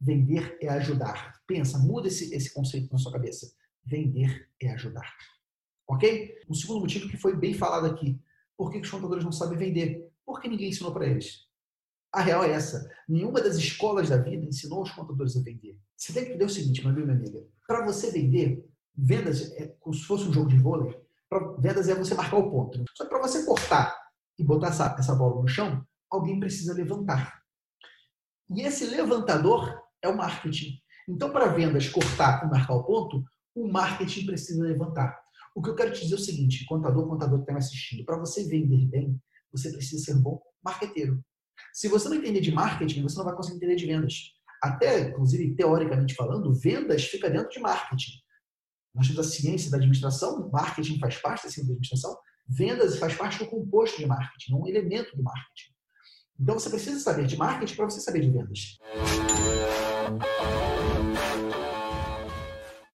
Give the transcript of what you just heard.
Vender é ajudar. Pensa, muda esse, esse conceito na sua cabeça. Vender é ajudar. Ok? Um segundo motivo que foi bem falado aqui. Por que os contadores não sabem vender? Porque ninguém ensinou para eles. A real é essa. Nenhuma das escolas da vida ensinou os contadores a vender. Você tem que entender o seguinte, meu amigo e minha amiga. Para você vender, vendas é como se fosse um jogo de vôlei. Vendas é você marcar o ponto. Só que para você cortar e botar essa, essa bola no chão, alguém precisa levantar. E esse levantador é o marketing. Então, para vendas cortar e marcar o ponto, o marketing precisa levantar. O que eu quero te dizer é o seguinte, contador, contador que está me assistindo, para você vender bem, você precisa ser um bom marqueteiro. Se você não entender de marketing, você não vai conseguir entender de vendas. Até, inclusive, teoricamente falando, vendas fica dentro de marketing. Nós temos a ciência da administração, marketing faz parte da ciência da administração, vendas faz parte do composto de marketing, um elemento do marketing. Então você precisa saber de marketing para você saber de vendas.